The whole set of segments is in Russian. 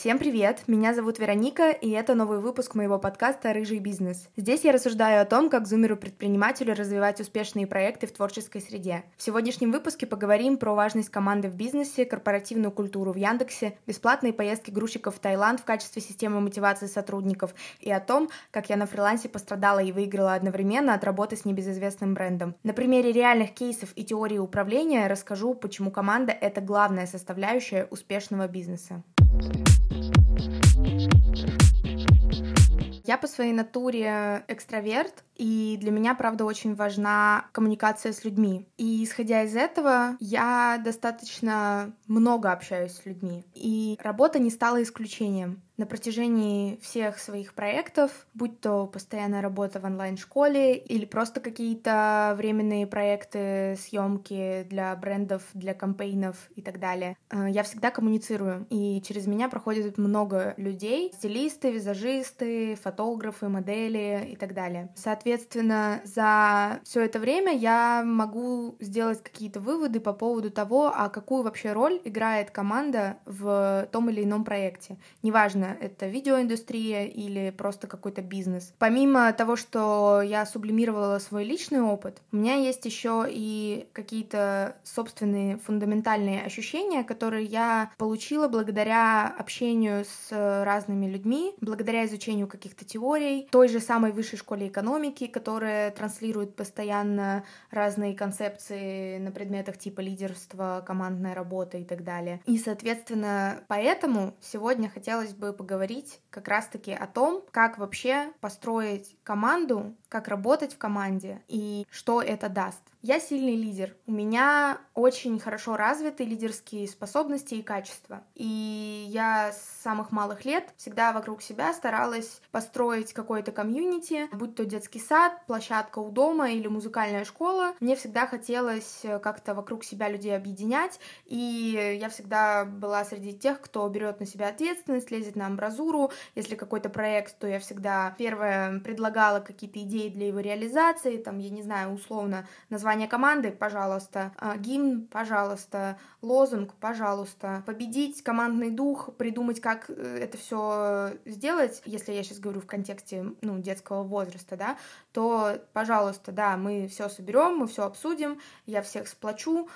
Всем привет! Меня зовут Вероника, и это новый выпуск моего подкаста «Рыжий бизнес». Здесь я рассуждаю о том, как зумеру-предпринимателю развивать успешные проекты в творческой среде. В сегодняшнем выпуске поговорим про важность команды в бизнесе, корпоративную культуру в Яндексе, бесплатные поездки грузчиков в Таиланд в качестве системы мотивации сотрудников и о том, как я на фрилансе пострадала и выиграла одновременно от работы с небезызвестным брендом. На примере реальных кейсов и теории управления расскажу, почему команда — это главная составляющая успешного бизнеса. Я по своей натуре экстраверт, и для меня, правда, очень важна коммуникация с людьми. И исходя из этого, я достаточно много общаюсь с людьми. И работа не стала исключением на протяжении всех своих проектов, будь то постоянная работа в онлайн-школе или просто какие-то временные проекты, съемки для брендов, для кампейнов и так далее. Э, я всегда коммуницирую, и через меня проходит много людей, стилисты, визажисты, фотографы, модели и так далее. Соответственно, за все это время я могу сделать какие-то выводы по поводу того, а какую вообще роль играет команда в том или ином проекте. Неважно, это видеоиндустрия или просто какой-то бизнес. Помимо того, что я сублимировала свой личный опыт, у меня есть еще и какие-то собственные фундаментальные ощущения, которые я получила благодаря общению с разными людьми, благодаря изучению каких-то теорий, той же самой высшей школе экономики, которая транслирует постоянно разные концепции на предметах типа лидерства, командная работа и так далее. И, соответственно, поэтому сегодня хотелось бы поговорить как раз-таки о том, как вообще построить команду, как работать в команде и что это даст. Я сильный лидер. У меня очень хорошо развиты лидерские способности и качества. И я с самых малых лет всегда вокруг себя старалась построить какое-то комьюнити, будь то детский сад, площадка у дома или музыкальная школа. Мне всегда хотелось как-то вокруг себя людей объединять, и я всегда была среди тех, кто берет на себя ответственность, лезет на амбразуру. Если какой-то проект, то я всегда первое предлагала какие-то идеи для его реализации, там, я не знаю, условно, название команды, пожалуйста, а, гимн, пожалуйста, лозунг, пожалуйста, победить командный дух, придумать, как э, это все сделать, если я сейчас говорю в контексте, ну, детского возраста, да, то, пожалуйста, да, мы все соберем, мы все обсудим, я всех сплочу,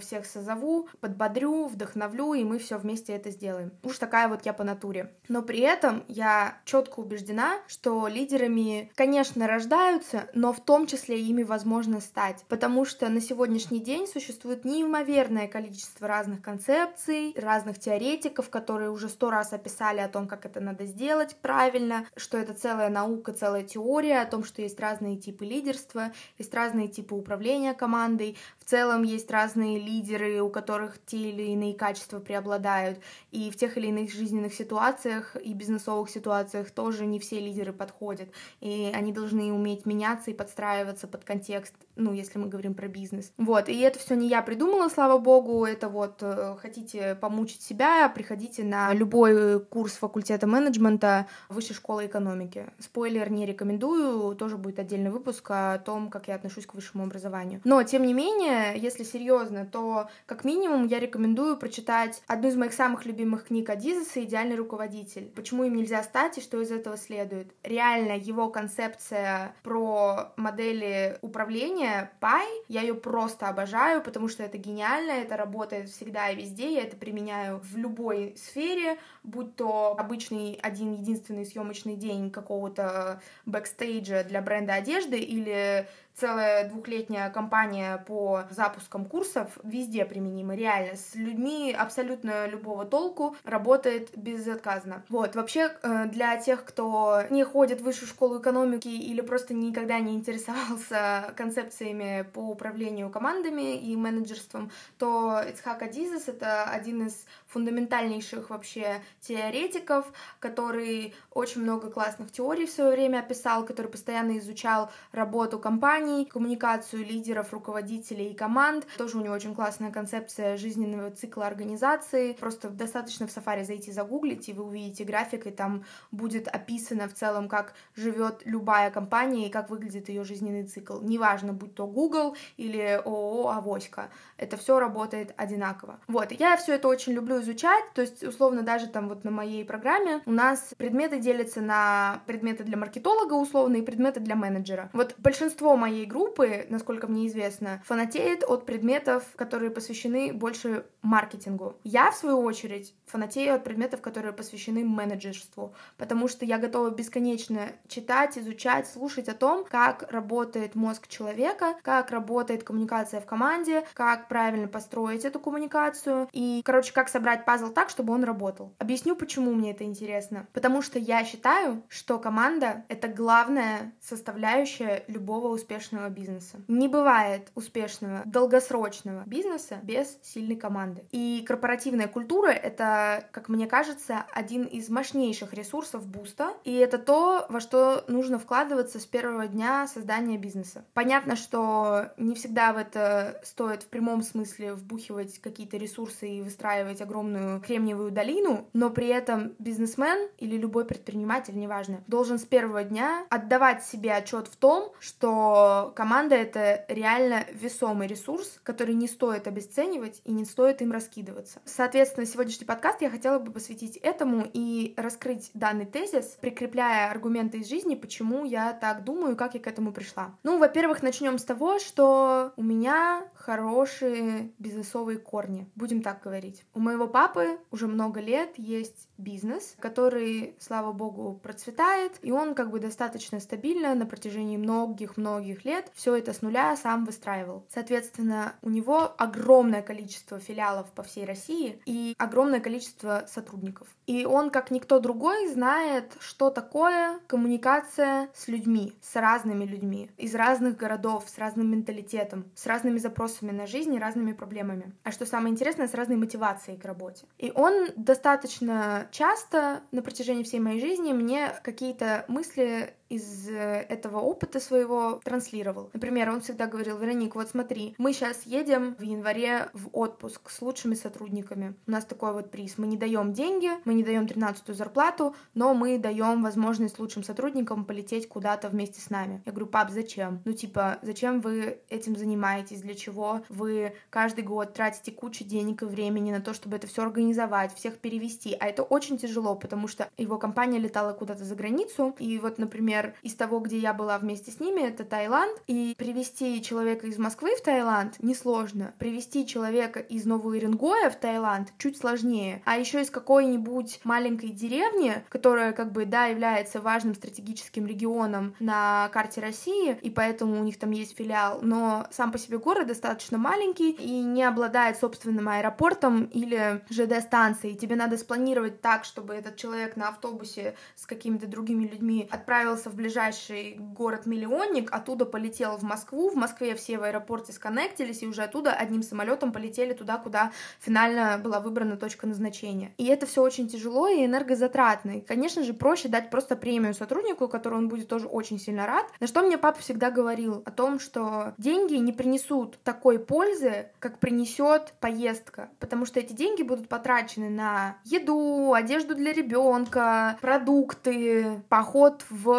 всех созову, подбодрю, вдохновлю, и мы все вместе это сделаем. Уж такая вот я по натуре. Но при этом я четко убеждена, что лидерами, конечно, рождаются, но в том числе ими возможно стать. Потому что на сегодняшний день существует неимоверное количество разных концепций, разных теоретиков, которые уже сто раз описали о том, как это надо сделать правильно, что это целая наука, целая теория о том, что есть разные типы лидерства, есть разные типы управления командой, целом есть разные лидеры, у которых те или иные качества преобладают, и в тех или иных жизненных ситуациях и бизнесовых ситуациях тоже не все лидеры подходят, и они должны уметь меняться и подстраиваться под контекст, ну, если мы говорим про бизнес. Вот, и это все не я придумала, слава богу, это вот э, хотите помучить себя, приходите на любой курс факультета менеджмента Высшей школы экономики. Спойлер не рекомендую, тоже будет отдельный выпуск о том, как я отношусь к высшему образованию. Но, тем не менее, если серьезно, то как минимум я рекомендую прочитать одну из моих самых любимых книг Адизеса «Идеальный руководитель». Почему им нельзя стать и что из этого следует. Реально, его концепция про модели управления Пай, я ее просто обожаю, потому что это гениально, это работает всегда и везде, я это применяю в любой сфере, будь то обычный один единственный съемочный день какого-то бэкстейджа для бренда одежды или целая двухлетняя кампания по запускам курсов везде применима, реально. С людьми абсолютно любого толку работает безотказно. Вот, вообще, э, для тех, кто не ходит в высшую школу экономики или просто никогда не интересовался концепциями по управлению командами и менеджерством, то Ицхак Адизес — это один из фундаментальнейших вообще теоретиков, который очень много классных теорий в свое время описал, который постоянно изучал работу компаний, коммуникацию лидеров, руководителей и команд. Тоже у него очень классная концепция жизненного цикла организации. Просто достаточно в Safari зайти загуглить, и вы увидите график, и там будет описано в целом, как живет любая компания и как выглядит ее жизненный цикл. Неважно, будь то Google или ООО Авоська, это все работает одинаково. Вот, я все это очень люблю изучать, то есть, условно, даже там вот на моей программе у нас предметы делятся на предметы для маркетолога, условно, и предметы для менеджера. Вот большинство моей группы, насколько мне известно, фанатеет от предметов, которые посвящены больше маркетингу. Я, в свою очередь, фанатею от предметов, которые посвящены менеджерству, потому что я готова бесконечно читать, изучать, слушать о том, как работает мозг человека, как работает коммуникация в команде, как правильно построить эту коммуникацию и, короче, как собрать пазл так, чтобы он работал. Объясню, почему мне это интересно. Потому что я считаю, что команда — это главная составляющая любого успешного бизнеса. Не бывает успешного долгосрочного бизнеса без сильной команды. И корпоративная культура — это, как мне кажется, один из мощнейших ресурсов буста, и это то, во что нужно вкладываться с первого дня создания бизнеса. Понятно, что не всегда в это стоит в прямом смысле вбухивать какие-то ресурсы и выстраивать огромную кремниевую долину, но при этом бизнесмен или любой предприниматель, неважно, должен с первого дня отдавать себе отчет в том, что команда — это реально весомый ресурс, который не стоит обесценивать и не стоит им раскидываться. Соответственно, сегодняшний подкаст я хотела бы посвятить этому и раскрыть данный тезис, прикрепляя аргументы из жизни, почему я так думаю, как я к этому пришла. Ну, во-первых, начнем с того, что у меня хорошие бизнесовые корни, будем так говорить. У моего папы уже много лет есть бизнес, который, слава богу, процветает, и он как бы достаточно стабильно на протяжении многих-многих лет все это с нуля сам выстраивал. Соответственно, у него огромное количество филиалов по всей России и огромное количество сотрудников. И он, как никто другой, знает, что такое коммуникация с людьми, с разными людьми, из разных городов, с разным менталитетом, с разными запросами на жизнь и разными проблемами. А что самое интересное, с разной мотивацией к работе. И он достаточно часто на протяжении всей моей жизни мне какие-то мысли из э, этого опыта своего транслировал. Например, он всегда говорил, Вероник, вот смотри, мы сейчас едем в январе в отпуск с лучшими сотрудниками. У нас такой вот приз. Мы не даем деньги, мы не даем 13-ю зарплату, но мы даем возможность лучшим сотрудникам полететь куда-то вместе с нами. Я говорю, пап, зачем? Ну, типа, зачем вы этим занимаетесь? Для чего вы каждый год тратите кучу денег и времени на то, чтобы это все организовать, всех перевести? А это очень тяжело, потому что его компания летала куда-то за границу, и вот, например, например, из того, где я была вместе с ними, это Таиланд, и привести человека из Москвы в Таиланд несложно. Привести человека из Нового Уренгоя в Таиланд чуть сложнее. А еще из какой-нибудь маленькой деревни, которая как бы, да, является важным стратегическим регионом на карте России, и поэтому у них там есть филиал, но сам по себе город достаточно маленький и не обладает собственным аэропортом или ЖД-станцией. Тебе надо спланировать так, чтобы этот человек на автобусе с какими-то другими людьми отправился в ближайший город-миллионник, оттуда полетел в Москву, в Москве все в аэропорте сконнектились, и уже оттуда одним самолетом полетели туда, куда финально была выбрана точка назначения. И это все очень тяжело и энергозатратно. И, конечно же, проще дать просто премию сотруднику, которую он будет тоже очень сильно рад. На что мне папа всегда говорил о том, что деньги не принесут такой пользы, как принесет поездка, потому что эти деньги будут потрачены на еду, одежду для ребенка, продукты, поход в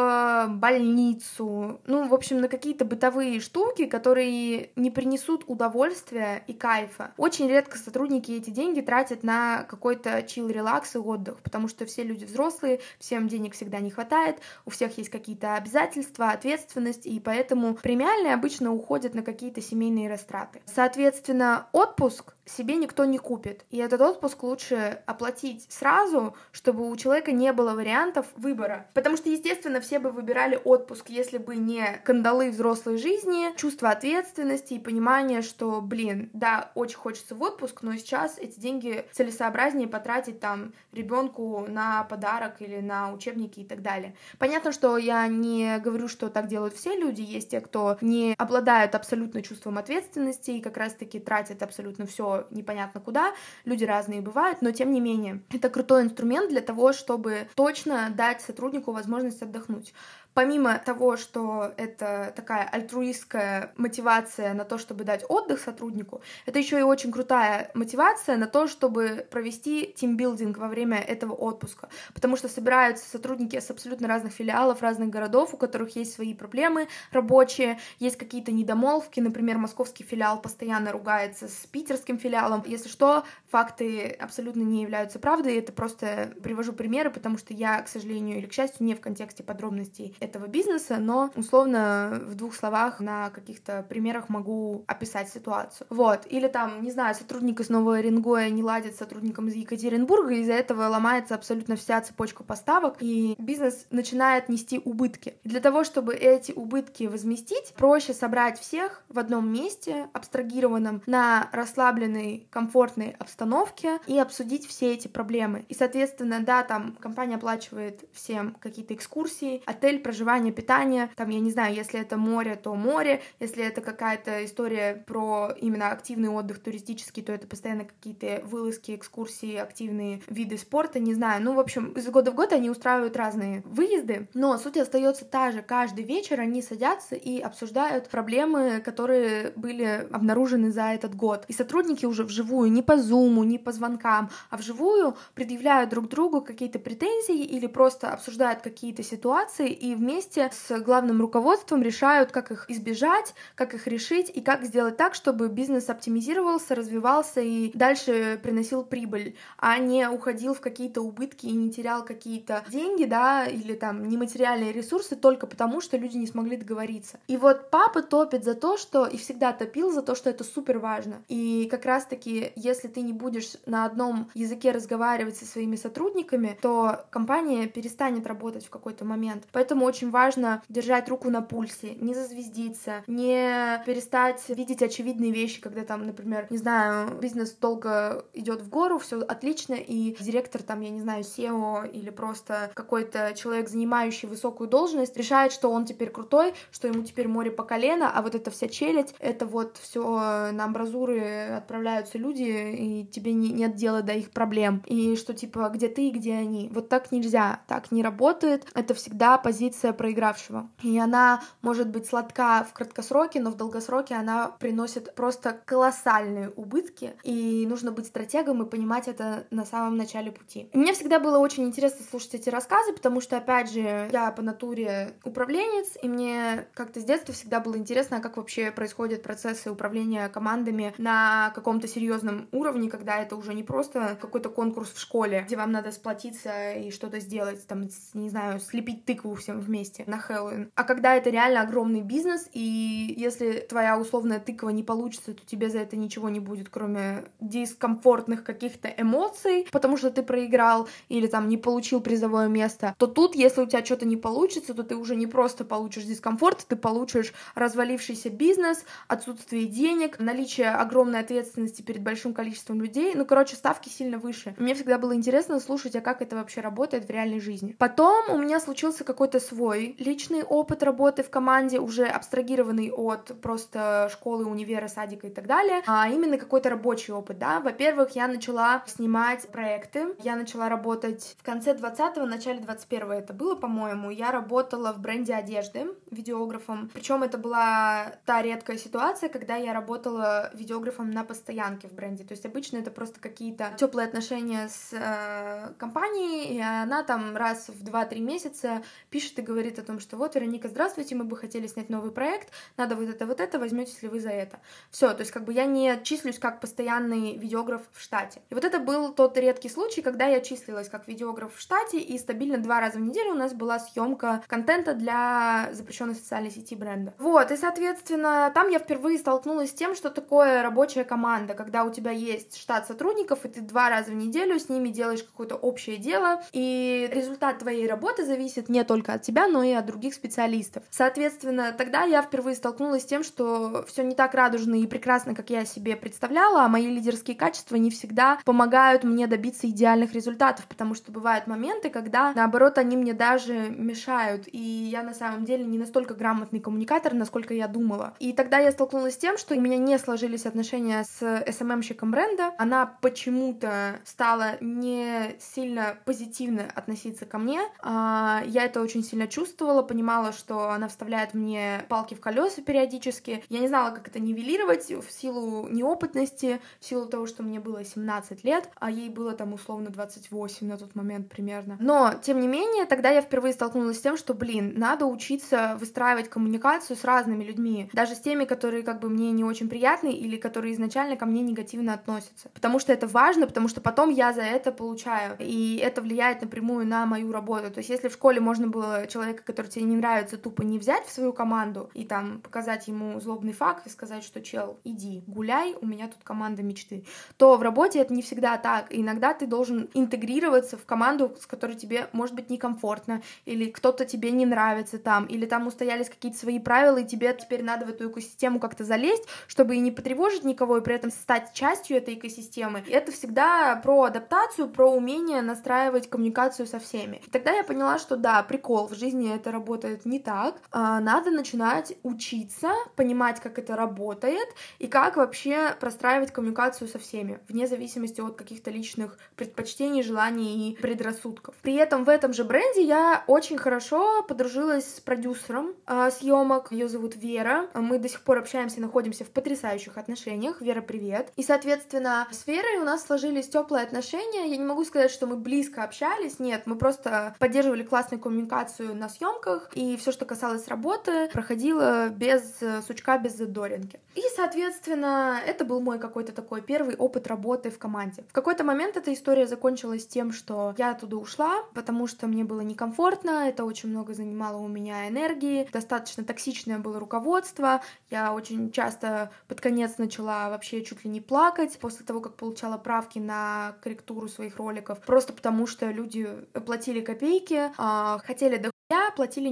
больницу, ну, в общем, на какие-то бытовые штуки, которые не принесут удовольствия и кайфа. Очень редко сотрудники эти деньги тратят на какой-то чил, релакс и отдых, потому что все люди взрослые, всем денег всегда не хватает, у всех есть какие-то обязательства, ответственность, и поэтому премиальные обычно уходят на какие-то семейные растраты. Соответственно, отпуск себе никто не купит, и этот отпуск лучше оплатить сразу, чтобы у человека не было вариантов выбора. Потому что, естественно, все бы выбирали отпуск, если бы не кандалы взрослой жизни, чувство ответственности и понимание, что, блин, да, очень хочется в отпуск, но сейчас эти деньги целесообразнее потратить там ребенку на подарок или на учебники и так далее. Понятно, что я не говорю, что так делают все люди, есть те, кто не обладают абсолютно чувством ответственности и как раз-таки тратят абсолютно все непонятно куда. Люди разные бывают, но тем не менее, это крутой инструмент для того, чтобы точно дать сотруднику возможность отдохнуть. Помимо того, что это такая альтруистская мотивация на то, чтобы дать отдых сотруднику, это еще и очень крутая мотивация на то, чтобы провести тимбилдинг во время этого отпуска, потому что собираются сотрудники с абсолютно разных филиалов, разных городов, у которых есть свои проблемы рабочие, есть какие-то недомолвки, например, московский филиал постоянно ругается с питерским филиалом. Если что, факты абсолютно не являются правдой, это просто привожу примеры, потому что я, к сожалению или к счастью, не в контексте подробностей этого бизнеса, но условно в двух словах на каких-то примерах могу описать ситуацию. Вот. Или там, не знаю, сотрудник из Нового Оренгоя не ладит с сотрудником из Екатеринбурга, из-за этого ломается абсолютно вся цепочка поставок, и бизнес начинает нести убытки. И для того, чтобы эти убытки возместить, проще собрать всех в одном месте, абстрагированном, на расслабленной, комфортной обстановке и обсудить все эти проблемы. И, соответственно, да, там компания оплачивает всем какие-то экскурсии, отель, проживание, питание, там, я не знаю, если это море, то море, если это какая-то история про именно активный отдых туристический, то это постоянно какие-то вылазки, экскурсии, активные виды спорта, не знаю, ну, в общем, из года в год они устраивают разные выезды, но суть остается та же, каждый вечер они садятся и обсуждают проблемы, которые были обнаружены за этот год, и сотрудники уже вживую, не по зуму, не по звонкам, а вживую предъявляют друг другу какие-то претензии или просто обсуждают какие-то ситуации и вместе с главным руководством решают, как их избежать, как их решить и как сделать так, чтобы бизнес оптимизировался, развивался и дальше приносил прибыль, а не уходил в какие-то убытки и не терял какие-то деньги, да, или там нематериальные ресурсы только потому, что люди не смогли договориться. И вот папа топит за то, что и всегда топил за то, что это супер важно. И как раз-таки, если ты не будешь на одном языке разговаривать со своими сотрудниками, то компания перестанет работать в какой-то момент. Поэтому очень важно держать руку на пульсе, не зазвездиться, не перестать видеть очевидные вещи, когда там, например, не знаю, бизнес долго идет в гору, все отлично, и директор там, я не знаю, SEO или просто какой-то человек, занимающий высокую должность, решает, что он теперь крутой, что ему теперь море по колено, а вот эта вся челядь, это вот все на амбразуры отправляются люди, и тебе не, нет дела до их проблем. И что типа, где ты и где они. Вот так нельзя, так не работает. Это всегда позиция проигравшего. И она может быть сладка в краткосроке, но в долгосроке она приносит просто колоссальные убытки. И нужно быть стратегом и понимать это на самом начале пути. Мне всегда было очень интересно слушать эти рассказы, потому что, опять же, я по натуре управленец, и мне как-то с детства всегда было интересно, как вообще происходят процессы управления командами на каком-то серьезном уровне, когда это уже не просто какой-то конкурс в школе, где вам надо сплотиться и что-то сделать, там, не знаю, слепить тыкву всем вместе на Хэллоуин. А когда это реально огромный бизнес, и если твоя условная тыква не получится, то тебе за это ничего не будет, кроме дискомфортных каких-то эмоций, потому что ты проиграл или там не получил призовое место, то тут, если у тебя что-то не получится, то ты уже не просто получишь дискомфорт, ты получишь развалившийся бизнес, отсутствие денег, наличие огромной ответственности перед большим количеством людей. Ну, короче, ставки сильно выше. Мне всегда было интересно слушать, а как это вообще работает в реальной жизни. Потом у меня случился какой-то свой личный опыт работы в команде, уже абстрагированный от просто школы, универа, садика и так далее, а именно какой-то рабочий опыт, да. Во-первых, я начала снимать проекты, я начала работать в конце 20-го, начале 21-го это было, по-моему, я работала в бренде одежды видеографом, причем это была та редкая ситуация, когда я работала видеографом на постоянке в бренде, то есть обычно это просто какие-то теплые отношения с э, компанией, и она там раз в 2-3 месяца пишет и говорит о том, что вот, Вероника, здравствуйте, мы бы хотели снять новый проект, надо вот это, вот это, возьметесь ли вы за это. Все, то есть как бы я не числюсь как постоянный видеограф в штате. И вот это был тот редкий случай, когда я числилась как видеограф в штате, и стабильно два раза в неделю у нас была съемка контента для запрещенной социальной сети бренда. Вот, и, соответственно, там я впервые столкнулась с тем, что такое рабочая команда, когда у тебя есть штат сотрудников, и ты два раза в неделю с ними делаешь какое-то общее дело, и результат твоей работы зависит не только от тебя, но и от других специалистов. Соответственно, тогда я впервые столкнулась с тем, что все не так радужно и прекрасно, как я себе представляла, а мои лидерские качества не всегда помогают мне добиться идеальных результатов, потому что бывают моменты, когда, наоборот, они мне даже мешают, и я на самом деле не настолько грамотный коммуникатор, насколько я думала. И тогда я столкнулась с тем, что у меня не сложились отношения с SMM-щиком бренда, она почему-то стала не сильно позитивно относиться ко мне, а, я это очень сильно сильно чувствовала, понимала, что она вставляет мне палки в колеса периодически. Я не знала, как это нивелировать в силу неопытности, в силу того, что мне было 17 лет, а ей было там условно 28 на тот момент примерно. Но, тем не менее, тогда я впервые столкнулась с тем, что, блин, надо учиться выстраивать коммуникацию с разными людьми, даже с теми, которые как бы мне не очень приятны или которые изначально ко мне негативно относятся. Потому что это важно, потому что потом я за это получаю, и это влияет напрямую на мою работу. То есть если в школе можно было человека, который тебе не нравится, тупо не взять в свою команду и там показать ему злобный факт и сказать, что чел, иди, гуляй, у меня тут команда мечты, то в работе это не всегда так. Иногда ты должен интегрироваться в команду, с которой тебе, может быть, некомфортно, или кто-то тебе не нравится там, или там устоялись какие-то свои правила, и тебе теперь надо в эту экосистему как-то залезть, чтобы и не потревожить никого, и при этом стать частью этой экосистемы. Это всегда про адаптацию, про умение настраивать коммуникацию со всеми. И тогда я поняла, что да, прикол, в жизни это работает не так. А надо начинать учиться, понимать, как это работает, и как вообще простраивать коммуникацию со всеми, вне зависимости от каких-то личных предпочтений, желаний и предрассудков. При этом в этом же бренде я очень хорошо подружилась с продюсером а, съемок. Ее зовут Вера. Мы до сих пор общаемся находимся в потрясающих отношениях. Вера, привет. И, соответственно, с Верой у нас сложились теплые отношения. Я не могу сказать, что мы близко общались. Нет, мы просто поддерживали классную коммуникацию на съемках. И все, что касалось работы, проходило без сучка, без задоринки. И, соответственно, это был мой какой-то такой первый опыт работы в команде. В какой-то момент эта история закончилась тем, что я оттуда ушла, потому что мне было некомфортно, это очень много занимало у меня энергии, достаточно токсичное было руководство, я очень часто под конец начала вообще чуть ли не плакать после того, как получала правки на корректуру своих роликов, просто потому что люди платили копейки, а, хотели платили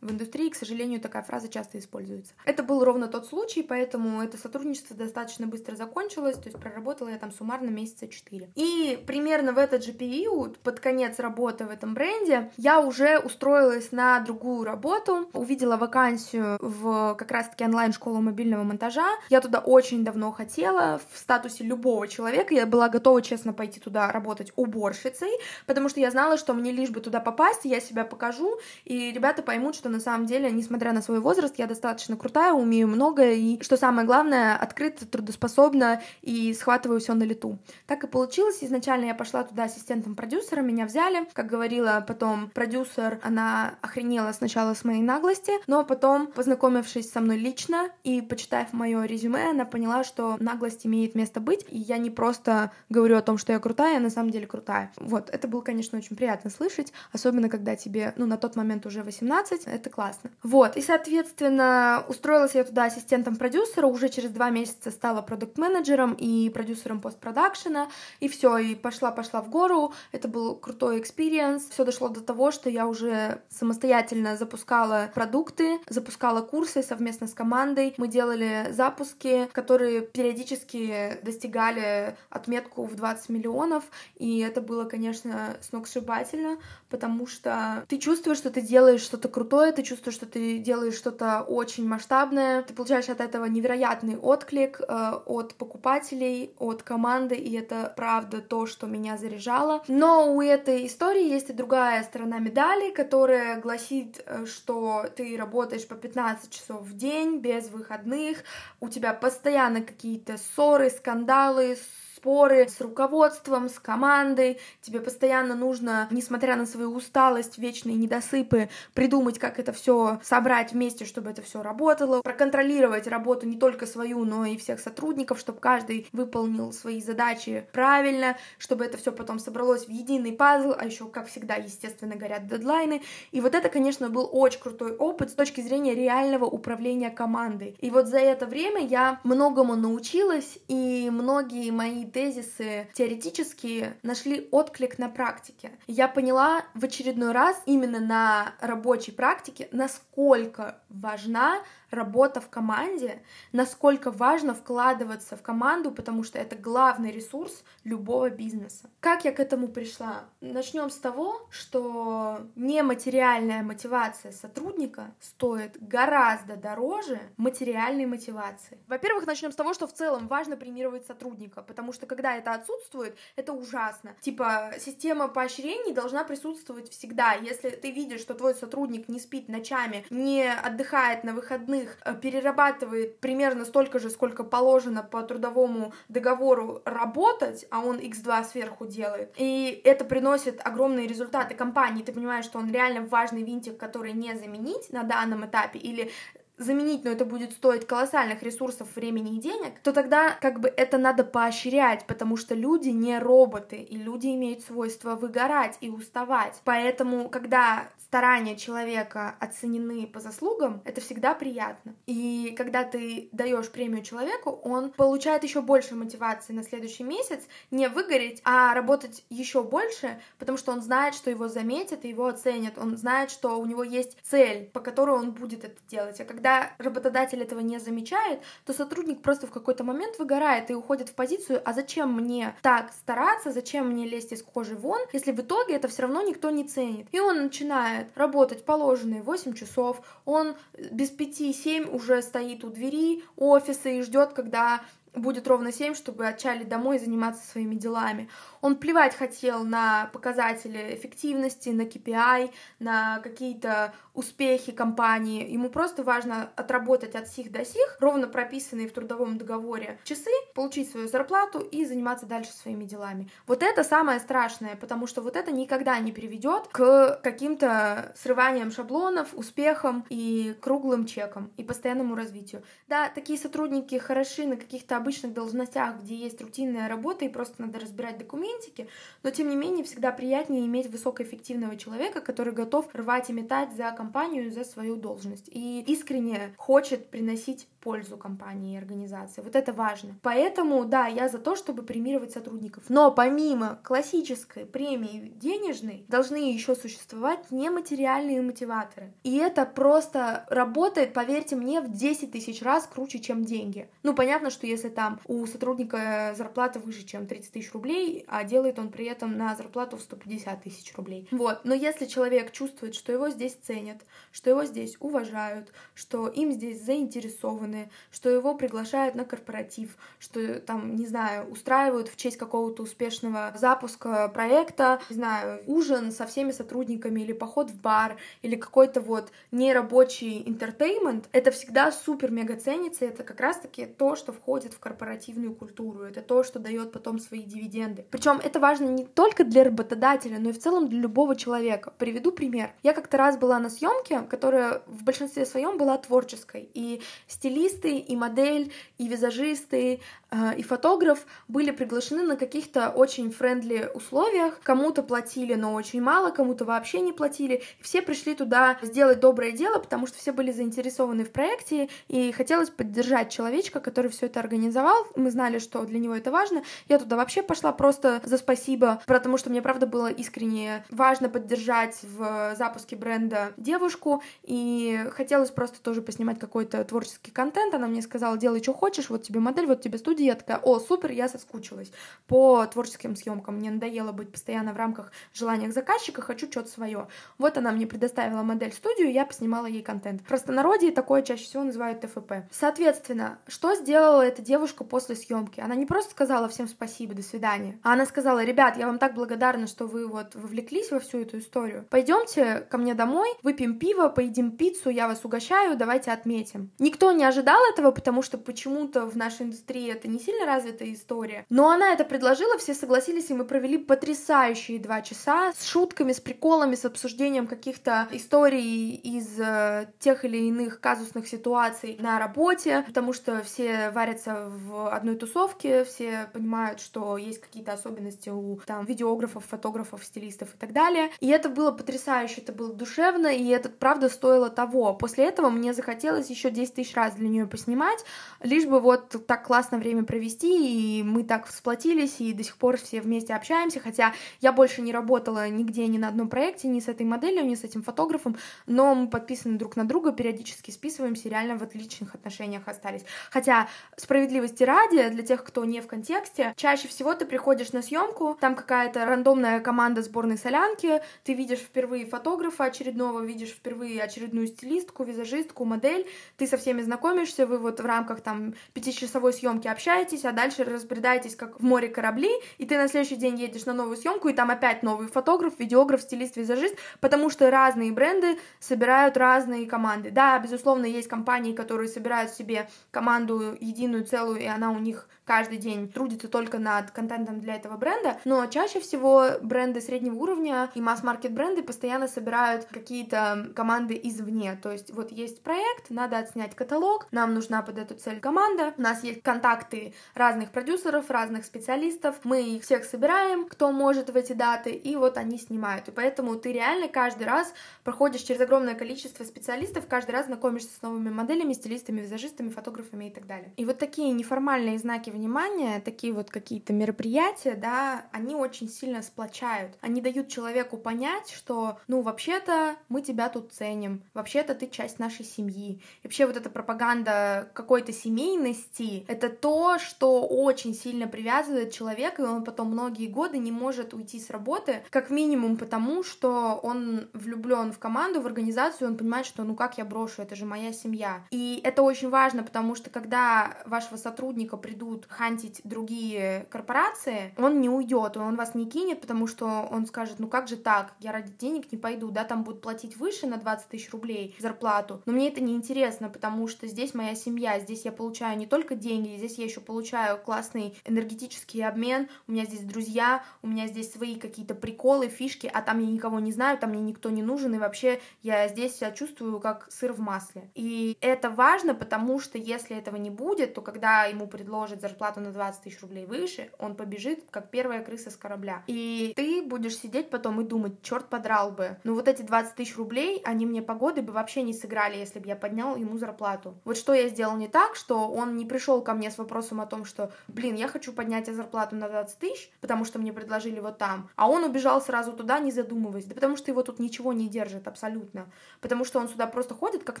в индустрии, к сожалению, такая фраза часто используется. Это был ровно тот случай, поэтому это сотрудничество достаточно быстро закончилось, то есть проработала я там суммарно месяца 4. И примерно в этот же период, под конец работы в этом бренде, я уже устроилась на другую работу, увидела вакансию в как раз-таки онлайн-школу мобильного монтажа. Я туда очень давно хотела, в статусе любого человека. Я была готова, честно, пойти туда работать уборщицей, потому что я знала, что мне лишь бы туда попасть, я себя покажу, и ребята поймут, поймут, что на самом деле, несмотря на свой возраст, я достаточно крутая, умею многое, и, что самое главное, открыто, трудоспособна и схватываю все на лету. Так и получилось. Изначально я пошла туда ассистентом продюсера, меня взяли. Как говорила потом продюсер, она охренела сначала с моей наглости, но потом, познакомившись со мной лично и почитав мое резюме, она поняла, что наглость имеет место быть, и я не просто говорю о том, что я крутая, я на самом деле крутая. Вот, это было, конечно, очень приятно слышать, особенно когда тебе, ну, на тот момент уже 18, 15, это классно. Вот, и, соответственно, устроилась я туда ассистентом продюсера, уже через два месяца стала продукт-менеджером и продюсером постпродакшена, и все, и пошла-пошла в гору, это был крутой experience, все дошло до того, что я уже самостоятельно запускала продукты, запускала курсы совместно с командой, мы делали запуски, которые периодически достигали отметку в 20 миллионов, и это было, конечно, сногсшибательно, потому что ты чувствуешь, что ты делаешь что-то крутое, ты чувствуешь, что ты делаешь что-то очень масштабное, ты получаешь от этого невероятный отклик э, от покупателей, от команды, и это правда то, что меня заряжало. Но у этой истории есть и другая сторона медали, которая гласит, э, что ты работаешь по 15 часов в день, без выходных, у тебя постоянно какие-то ссоры, скандалы, споры с руководством, с командой, тебе постоянно нужно, несмотря на свою усталость, вечные недосыпы, придумать, как это все собрать вместе, чтобы это все работало, проконтролировать работу не только свою, но и всех сотрудников, чтобы каждый выполнил свои задачи правильно, чтобы это все потом собралось в единый пазл, а еще, как всегда, естественно, горят дедлайны. И вот это, конечно, был очень крутой опыт с точки зрения реального управления командой. И вот за это время я многому научилась, и многие мои тезисы теоретические нашли отклик на практике. Я поняла в очередной раз именно на рабочей практике, насколько важна работа в команде, насколько важно вкладываться в команду, потому что это главный ресурс любого бизнеса. Как я к этому пришла? Начнем с того, что нематериальная мотивация сотрудника стоит гораздо дороже материальной мотивации. Во-первых, начнем с того, что в целом важно премировать сотрудника, потому что когда это отсутствует, это ужасно. Типа, система поощрений должна присутствовать всегда. Если ты видишь, что твой сотрудник не спит ночами, не отдыхает на выходных, э, перерабатывает примерно столько же, сколько положено по трудовому договору работать, а он x2 сверху делает, и это приносит огромные результаты компании, ты понимаешь, что он реально важный винтик, который не заменить на данном этапе, или заменить, но это будет стоить колоссальных ресурсов, времени и денег, то тогда как бы это надо поощрять, потому что люди не роботы, и люди имеют свойство выгорать и уставать. Поэтому, когда старания человека оценены по заслугам, это всегда приятно. И когда ты даешь премию человеку, он получает еще больше мотивации на следующий месяц не выгореть, а работать еще больше, потому что он знает, что его заметят и его оценят. Он знает, что у него есть цель, по которой он будет это делать. А когда работодатель этого не замечает, то сотрудник просто в какой-то момент выгорает и уходит в позицию, а зачем мне так стараться, зачем мне лезть из кожи вон, если в итоге это все равно никто не ценит. И он начинает работать положенные 8 часов, он без 5-7 уже стоит у двери офиса и ждет, когда будет ровно 7, чтобы отчалить домой и заниматься своими делами. Он плевать хотел на показатели эффективности, на KPI, на какие-то успехи компании. Ему просто важно отработать от сих до сих, ровно прописанные в трудовом договоре часы, получить свою зарплату и заниматься дальше своими делами. Вот это самое страшное, потому что вот это никогда не приведет к каким-то срываниям шаблонов, успехам и круглым чекам и постоянному развитию. Да, такие сотрудники хороши на каких-то обычных должностях, где есть рутинная работа и просто надо разбирать документики, но тем не менее всегда приятнее иметь высокоэффективного человека, который готов рвать и метать за компанию, за свою должность. И искренне хочет приносить пользу компании и организации. Вот это важно. Поэтому, да, я за то, чтобы премировать сотрудников. Но помимо классической премии денежной, должны еще существовать нематериальные мотиваторы. И это просто работает, поверьте мне, в 10 тысяч раз круче, чем деньги. Ну, понятно, что если там у сотрудника зарплата выше, чем 30 тысяч рублей, а делает он при этом на зарплату в 150 тысяч рублей. Вот. Но если человек чувствует, что его здесь ценят, что его здесь уважают, что им здесь заинтересованы, стороны, что его приглашают на корпоратив, что там, не знаю, устраивают в честь какого-то успешного запуска проекта, не знаю, ужин со всеми сотрудниками или поход в бар, или какой-то вот нерабочий интертеймент, это всегда супер-мега ценится, это как раз-таки то, что входит в корпоративную культуру, это то, что дает потом свои дивиденды. Причем это важно не только для работодателя, но и в целом для любого человека. Приведу пример. Я как-то раз была на съемке, которая в большинстве своем была творческой, и стилист стилисты, и модель, и визажисты, э, и фотограф были приглашены на каких-то очень френдли условиях. Кому-то платили, но очень мало, кому-то вообще не платили. Все пришли туда сделать доброе дело, потому что все были заинтересованы в проекте, и хотелось поддержать человечка, который все это организовал. Мы знали, что для него это важно. Я туда вообще пошла просто за спасибо, потому что мне, правда, было искренне важно поддержать в запуске бренда девушку, и хотелось просто тоже поснимать какой-то творческий контент, контент, она мне сказала, делай, что хочешь, вот тебе модель, вот тебе студия. Я такая, о, супер, я соскучилась по творческим съемкам. Мне надоело быть постоянно в рамках желаний заказчика, хочу что-то свое. Вот она мне предоставила модель студию, я поснимала ей контент. В простонародье такое чаще всего называют ТФП. Соответственно, что сделала эта девушка после съемки? Она не просто сказала всем спасибо, до свидания, а она сказала, ребят, я вам так благодарна, что вы вот вовлеклись во всю эту историю. Пойдемте ко мне домой, выпьем пиво, поедим пиццу, я вас угощаю, давайте отметим. Никто не ожидал ожидал этого, потому что почему-то в нашей индустрии это не сильно развитая история. Но она это предложила, все согласились, и мы провели потрясающие два часа с шутками, с приколами, с обсуждением каких-то историй из э, тех или иных казусных ситуаций на работе, потому что все варятся в одной тусовке, все понимают, что есть какие-то особенности у там видеографов, фотографов, стилистов и так далее. И это было потрясающе, это было душевно, и это правда стоило того. После этого мне захотелось еще 10 тысяч раз для нее поснимать, лишь бы вот так классно время провести, и мы так всплотились, и до сих пор все вместе общаемся, хотя я больше не работала нигде, ни на одном проекте, ни с этой моделью, ни с этим фотографом, но мы подписаны друг на друга, периодически списываемся, реально в отличных отношениях остались. Хотя, справедливо справедливости ради, для тех, кто не в контексте, чаще всего ты приходишь на съемку, там какая-то рандомная команда сборной солянки, ты видишь впервые фотографа очередного, видишь впервые очередную стилистку, визажистку, модель, ты со всеми знакомишься, вы вот в рамках там пятичасовой съемки общаетесь, а дальше разбредаетесь как в море кораблей, и ты на следующий день едешь на новую съемку, и там опять новый фотограф, видеограф, стилист, визажист, потому что разные бренды собирают разные команды. Да, безусловно, есть компании, которые собирают себе команду единую, целую, и она у них каждый день трудится только над контентом для этого бренда, но чаще всего бренды среднего уровня и масс-маркет бренды постоянно собирают какие-то команды извне, то есть вот есть проект, надо отснять каталог, нам нужна под эту цель команда, у нас есть контакты разных продюсеров, разных специалистов, мы их всех собираем, кто может в эти даты, и вот они снимают, и поэтому ты реально каждый раз проходишь через огромное количество специалистов, каждый раз знакомишься с новыми моделями, стилистами, визажистами, фотографами и так далее. И вот такие неформальные знаки внимание, такие вот какие-то мероприятия, да, они очень сильно сплочают. Они дают человеку понять, что, ну, вообще-то мы тебя тут ценим, вообще-то ты часть нашей семьи. И вообще вот эта пропаганда какой-то семейности, это то, что очень сильно привязывает человека, и он потом многие годы не может уйти с работы, как минимум потому, что он влюблен в команду, в организацию, он понимает, что ну как я брошу, это же моя семья. И это очень важно, потому что когда вашего сотрудника придут хантить другие корпорации, он не уйдет, он вас не кинет, потому что он скажет, ну как же так, я ради денег не пойду, да, там будут платить выше на 20 тысяч рублей зарплату, но мне это не интересно, потому что здесь моя семья, здесь я получаю не только деньги, здесь я еще получаю классный энергетический обмен, у меня здесь друзья, у меня здесь свои какие-то приколы, фишки, а там я никого не знаю, там мне никто не нужен, и вообще я здесь себя чувствую как сыр в масле. И это важно, потому что если этого не будет, то когда ему предложат зарплату на 20 тысяч рублей выше, он побежит, как первая крыса с корабля. И ты будешь сидеть потом и думать, черт подрал бы. Ну вот эти 20 тысяч рублей, они мне погоды бы вообще не сыграли, если бы я поднял ему зарплату. Вот что я сделал не так, что он не пришел ко мне с вопросом о том, что, блин, я хочу поднять зарплату на 20 тысяч, потому что мне предложили вот там, а он убежал сразу туда, не задумываясь, да потому что его тут ничего не держит абсолютно, потому что он сюда просто ходит как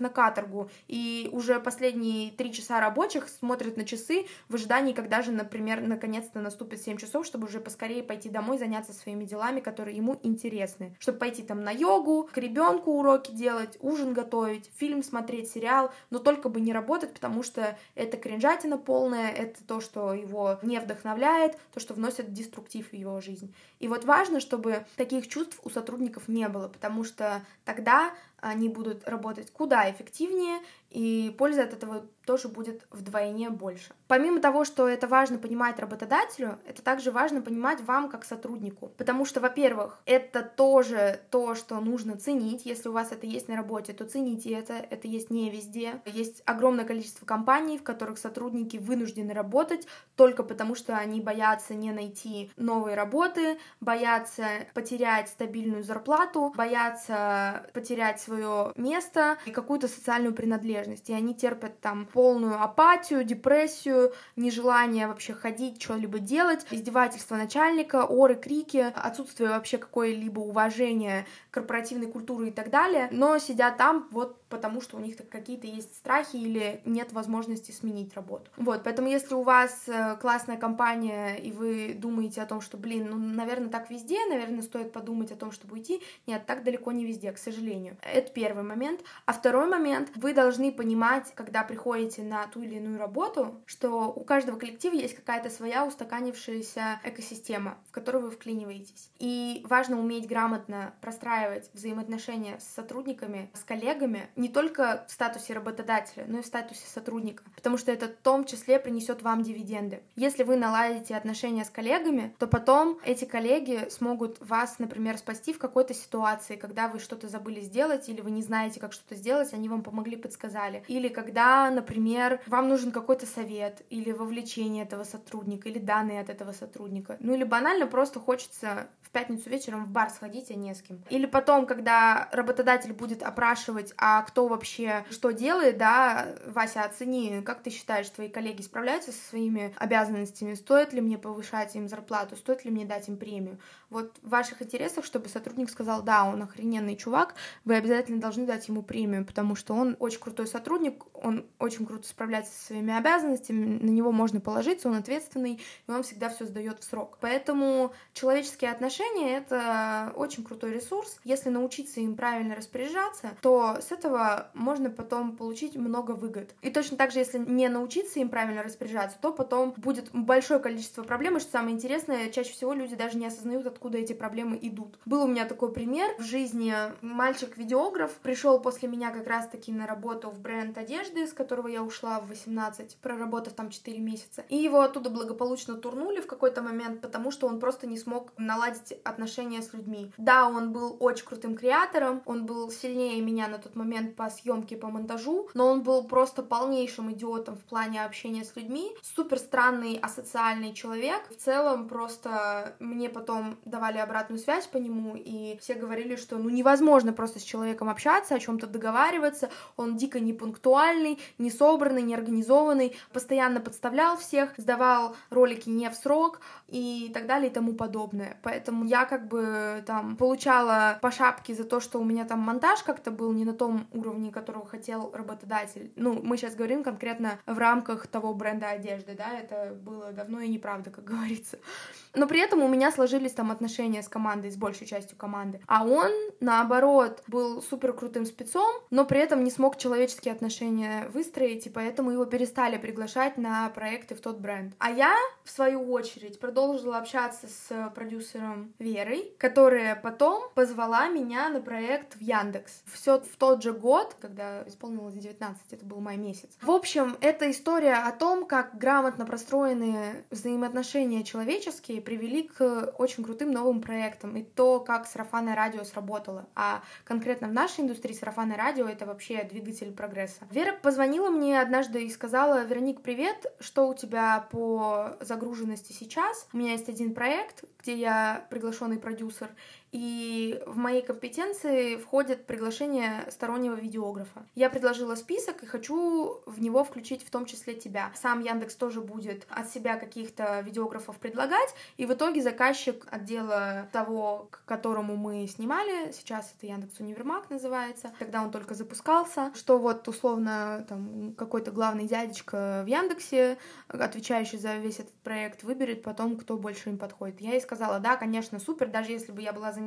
на каторгу, и уже последние три часа рабочих смотрит на часы в ожидании ожидании, когда же, например, наконец-то наступит 7 часов, чтобы уже поскорее пойти домой, заняться своими делами, которые ему интересны. Чтобы пойти там на йогу, к ребенку уроки делать, ужин готовить, фильм смотреть, сериал, но только бы не работать, потому что это кринжатина полная, это то, что его не вдохновляет, то, что вносит деструктив в его жизнь. И вот важно, чтобы таких чувств у сотрудников не было, потому что тогда они будут работать куда эффективнее, и польза от этого тоже будет вдвойне больше. Помимо того, что это важно понимать работодателю, это также важно понимать вам как сотруднику, потому что, во-первых, это тоже то, что нужно ценить, если у вас это есть на работе, то цените это, это есть не везде. Есть огромное количество компаний, в которых сотрудники вынуждены работать только потому, что они боятся не найти новые работы, боятся потерять стабильную зарплату, боятся потерять свое место и какую-то социальную принадлежность. И они терпят там полную апатию, депрессию, нежелание вообще ходить, что-либо делать, издевательство начальника, оры, крики, отсутствие вообще какой-либо уважения корпоративной культуры и так далее, но сидят там вот потому, что у них какие-то есть страхи или нет возможности сменить работу. Вот, поэтому если у вас э, классная компания, и вы думаете о том, что, блин, ну, наверное, так везде, наверное, стоит подумать о том, чтобы уйти, нет, так далеко не везде, к сожалению. Это первый момент. А второй момент, вы должны понимать, когда приходите на ту или иную работу, что у каждого коллектива есть какая-то своя устаканившаяся экосистема, в которую вы вклиниваетесь. И важно уметь грамотно простраивать взаимоотношения с сотрудниками, с коллегами, не только в статусе работодателя, но и в статусе сотрудника, потому что это в том числе принесет вам дивиденды. Если вы наладите отношения с коллегами, то потом эти коллеги смогут вас, например, спасти в какой-то ситуации, когда вы что-то забыли сделать или вы не знаете, как что-то сделать, они вам помогли, подсказали. Или когда, например, вам нужен какой-то совет или вовлечение этого сотрудника или данные от этого сотрудника. Ну или банально просто хочется в пятницу вечером в бар сходить, а не с кем. Или потом, когда работодатель будет опрашивать, а кто вообще что делает, да, Вася, оцени, как ты считаешь, твои коллеги справляются со своими обязанностями, стоит ли мне повышать им зарплату, стоит ли мне дать им премию. Вот в ваших интересах, чтобы сотрудник сказал, да, он охрененный чувак, вы обязательно должны дать ему премию, потому что он очень крутой сотрудник, он очень круто справляется со своими обязанностями, на него можно положиться, он ответственный, и он всегда все сдает в срок. Поэтому человеческие отношения — это очень крутой ресурс. Если научиться им правильно распоряжаться, то с этого можно потом получить много выгод. И точно так же, если не научиться им правильно распоряжаться, то потом будет большое количество проблем, и что самое интересное, чаще всего люди даже не осознают, откуда эти проблемы идут. Был у меня такой пример в жизни. Мальчик-видеограф пришел после меня как раз-таки на работу в бренд одежды, с которого я ушла в 18, проработав там 4 месяца. И его оттуда благополучно турнули в какой-то момент, потому что он просто не смог наладить отношения с людьми. Да, он был очень крутым креатором, он был сильнее меня на тот момент по съемке, по монтажу, но он был просто полнейшим идиотом в плане общения с людьми, супер странный асоциальный человек. В целом просто мне потом давали обратную связь по нему, и все говорили, что ну невозможно просто с человеком общаться, о чем-то договариваться, он дико непунктуальный, не собранный, не организованный, постоянно подставлял всех, сдавал ролики не в срок и так далее и тому подобное. Поэтому я как бы там получала по шапке за то, что у меня там монтаж как-то был не на том уровне, которого хотел работодатель. Ну, мы сейчас говорим конкретно в рамках того бренда одежды, да, это было давно и неправда, как говорится. Но при этом у меня сложились там отношения с командой, с большей частью команды. А он, наоборот, был супер крутым спецом, но при этом не смог человеческие отношения выстроить, и поэтому его перестали приглашать на проекты в тот бренд. А я, в свою очередь, продолжила общаться с продюсером Верой, которая потом позвала меня на проект в Яндекс. Все в тот же год, когда исполнилось 19, это был май месяц. В общем, это история о том, как грамотно простроенные взаимоотношения человеческие привели к очень крутым новым проектам. И то, как сарафанное радио сработало. А конкретно в нашей индустрии сарафанное радио — это вообще двигатель прогресса. Вера позвонила мне однажды и сказала, Вероник, привет, что у тебя по загруженности сейчас? У меня есть один проект, где я приглашенный продюсер, и в мои компетенции входит приглашение стороннего видеографа. Я предложила список и хочу в него включить в том числе тебя. Сам Яндекс тоже будет от себя каких-то видеографов предлагать, и в итоге заказчик отдела того, к которому мы снимали, сейчас это Яндекс Универмаг называется, тогда он только запускался, что вот условно там какой-то главный дядечка в Яндексе, отвечающий за весь этот проект, выберет потом, кто больше им подходит. Я ей сказала, да, конечно, супер, даже если бы я была занята,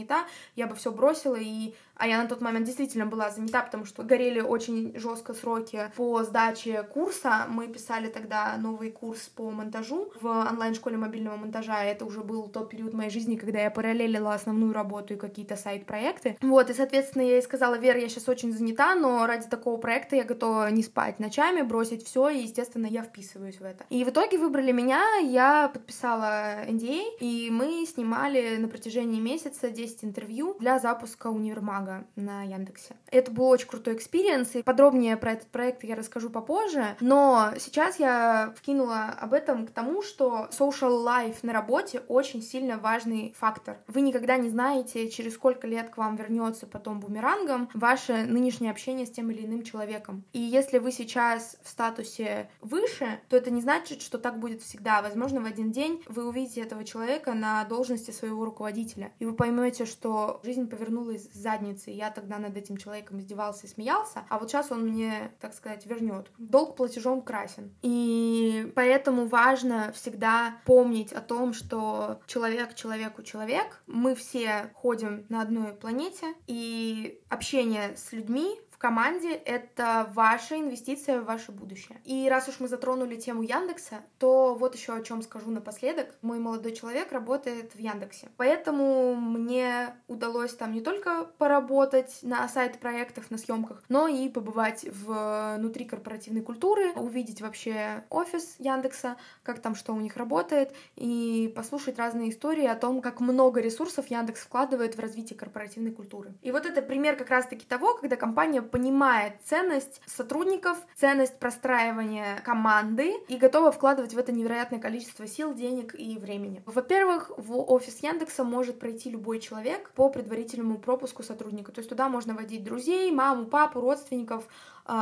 я бы все бросила, и... а я на тот момент действительно была занята, потому что горели очень жестко сроки по сдаче курса. Мы писали тогда новый курс по монтажу в онлайн-школе мобильного монтажа. Это уже был тот период моей жизни, когда я параллелила основную работу и какие-то side-проекты. Вот, и, соответственно, я ей сказала, Вера, я сейчас очень занята, но ради такого проекта я готова не спать ночами, бросить все, и, естественно, я вписываюсь в это. И в итоге выбрали меня, я подписала NDA, а, и мы снимали на протяжении месяца 10 интервью для запуска универмага на Яндексе. Это был очень крутой experience, и подробнее про этот проект я расскажу попозже, но сейчас я вкинула об этом к тому, что social life на работе очень сильно важный фактор. Вы никогда не знаете, через сколько лет к вам вернется потом бумерангом ваше нынешнее общение с тем или иным человеком. И если вы сейчас в статусе выше, то это не значит, что так будет всегда. Возможно, в один день вы увидите этого человека на должности своего руководителя, и вы поймете, что жизнь повернулась с задницы, я тогда над этим человеком издевался и смеялся, а вот сейчас он мне, так сказать, вернет. Долг платежом красен. И поэтому важно всегда помнить о том, что человек человеку человек, мы все ходим на одной планете, и общение с людьми команде — это ваша инвестиция в ваше будущее. И раз уж мы затронули тему Яндекса, то вот еще о чем скажу напоследок. Мой молодой человек работает в Яндексе. Поэтому мне удалось там не только поработать на сайт-проектах, на съемках, но и побывать внутри корпоративной культуры, увидеть вообще офис Яндекса, как там что у них работает, и послушать разные истории о том, как много ресурсов Яндекс вкладывает в развитие корпоративной культуры. И вот это пример как раз-таки того, когда компания понимает ценность сотрудников, ценность простраивания команды и готова вкладывать в это невероятное количество сил, денег и времени. Во-первых, в офис Яндекса может пройти любой человек по предварительному пропуску сотрудника. То есть туда можно водить друзей, маму, папу, родственников,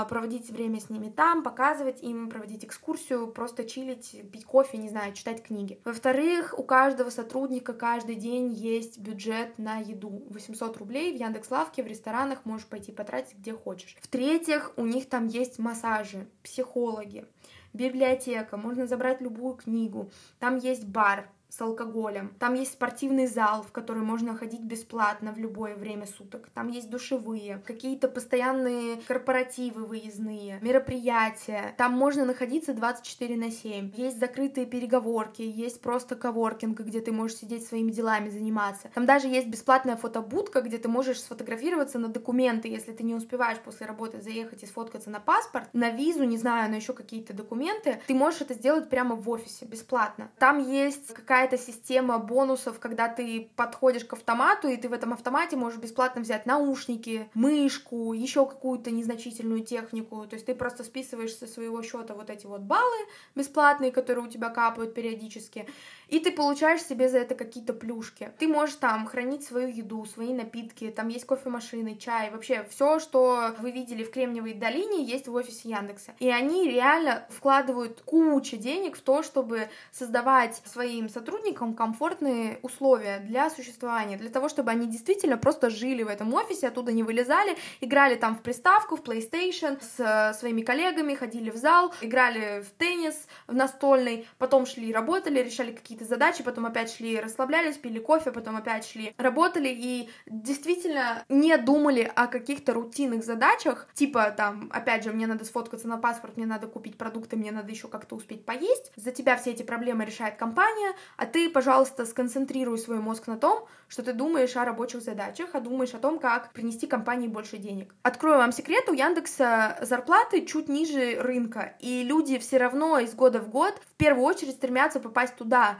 проводить время с ними там, показывать им, проводить экскурсию, просто чилить, пить кофе, не знаю, читать книги. Во-вторых, у каждого сотрудника каждый день есть бюджет на еду. 800 рублей в Яндекс.Лавке, в ресторанах можешь пойти потратить где хочешь. В-третьих, у них там есть массажи, психологи, библиотека, можно забрать любую книгу, там есть бар, с алкоголем. Там есть спортивный зал, в который можно ходить бесплатно в любое время суток. Там есть душевые, какие-то постоянные корпоративы выездные, мероприятия. Там можно находиться 24 на 7. Есть закрытые переговорки, есть просто коворкинг, где ты можешь сидеть своими делами заниматься. Там даже есть бесплатная фотобудка, где ты можешь сфотографироваться на документы, если ты не успеваешь после работы заехать и сфоткаться на паспорт, на визу, не знаю, на еще какие-то документы. Ты можешь это сделать прямо в офисе, бесплатно. Там есть какая какая-то система бонусов, когда ты подходишь к автомату, и ты в этом автомате можешь бесплатно взять наушники, мышку, еще какую-то незначительную технику. То есть ты просто списываешь со своего счета вот эти вот баллы бесплатные, которые у тебя капают периодически, и ты получаешь себе за это какие-то плюшки. Ты можешь там хранить свою еду, свои напитки, там есть кофемашины, чай, вообще все, что вы видели в Кремниевой долине, есть в офисе Яндекса. И они реально вкладывают кучу денег в то, чтобы создавать своим сотрудникам комфортные условия для существования, для того, чтобы они действительно просто жили в этом офисе, оттуда не вылезали, играли там в приставку, в PlayStation с э, своими коллегами, ходили в зал, играли в теннис в настольный, потом шли работали, решали какие-то задачи, потом опять шли расслаблялись, пили кофе, потом опять шли работали и действительно не думали о каких-то рутинных задачах, типа там, опять же, мне надо сфоткаться на паспорт, мне надо купить продукты, мне надо еще как-то успеть поесть. За тебя все эти проблемы решает компания, а ты, пожалуйста, сконцентрируй свой мозг на том, что ты думаешь о рабочих задачах, а думаешь о том, как принести компании больше денег. Открою вам секрет, у Яндекса зарплаты чуть ниже рынка, и люди все равно из года в год в первую очередь стремятся попасть туда,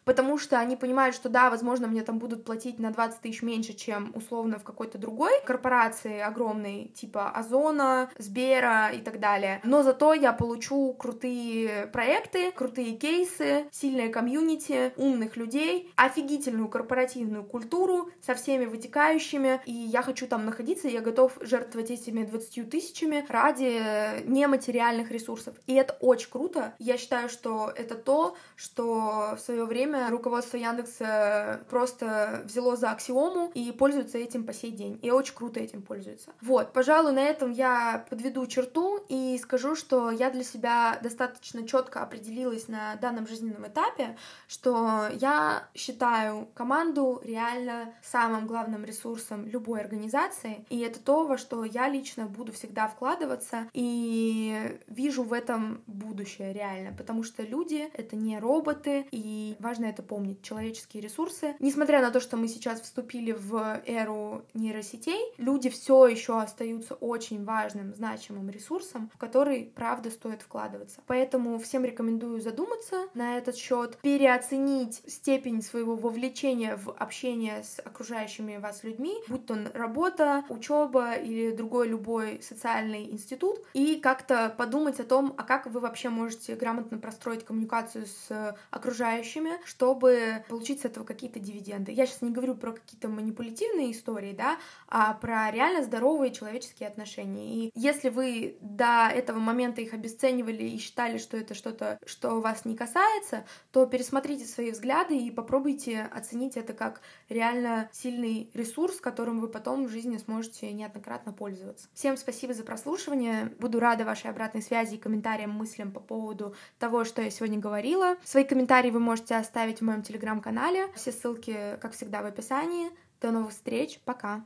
потому что они понимают, что да, возможно, мне там будут платить на 20 тысяч меньше, чем условно в какой-то другой корпорации огромной, типа Озона, Сбера и так далее. Но зато я получу крутые проекты, крутые кейсы, сильное комьюнити, умных людей, офигительную корпоративную культуру со всеми вытекающими, и я хочу там находиться, я готов жертвовать этими 20 тысячами ради нематериальных ресурсов. И это очень круто. Я считаю, что это то, что в свое время время руководство Яндекса просто взяло за аксиому и пользуется этим по сей день. И очень круто этим пользуется. Вот, пожалуй, на этом я подведу черту и скажу, что я для себя достаточно четко определилась на данном жизненном этапе, что я считаю команду реально самым главным ресурсом любой организации, и это то, во что я лично буду всегда вкладываться, и вижу в этом будущее реально, потому что люди — это не роботы, и важно важно это помнить, человеческие ресурсы. Несмотря на то, что мы сейчас вступили в эру нейросетей, люди все еще остаются очень важным, значимым ресурсом, в который, правда, стоит вкладываться. Поэтому всем рекомендую задуматься на этот счет, переоценить степень своего вовлечения в общение с окружающими вас людьми, будь то работа, учеба или другой любой социальный институт, и как-то подумать о том, а как вы вообще можете грамотно простроить коммуникацию с окружающими, чтобы получить с этого какие-то дивиденды. Я сейчас не говорю про какие-то манипулятивные истории, да, а про реально здоровые человеческие отношения. И если вы до этого момента их обесценивали и считали, что это что-то, что вас не касается, то пересмотрите свои взгляды и попробуйте оценить это как реально сильный ресурс, которым вы потом в жизни сможете неоднократно пользоваться. Всем спасибо за прослушивание. Буду рада вашей обратной связи и комментариям, мыслям по поводу того, что я сегодня говорила. Свои комментарии вы можете оставить в моем телеграм-канале. Все ссылки, как всегда, в описании. До новых встреч. Пока.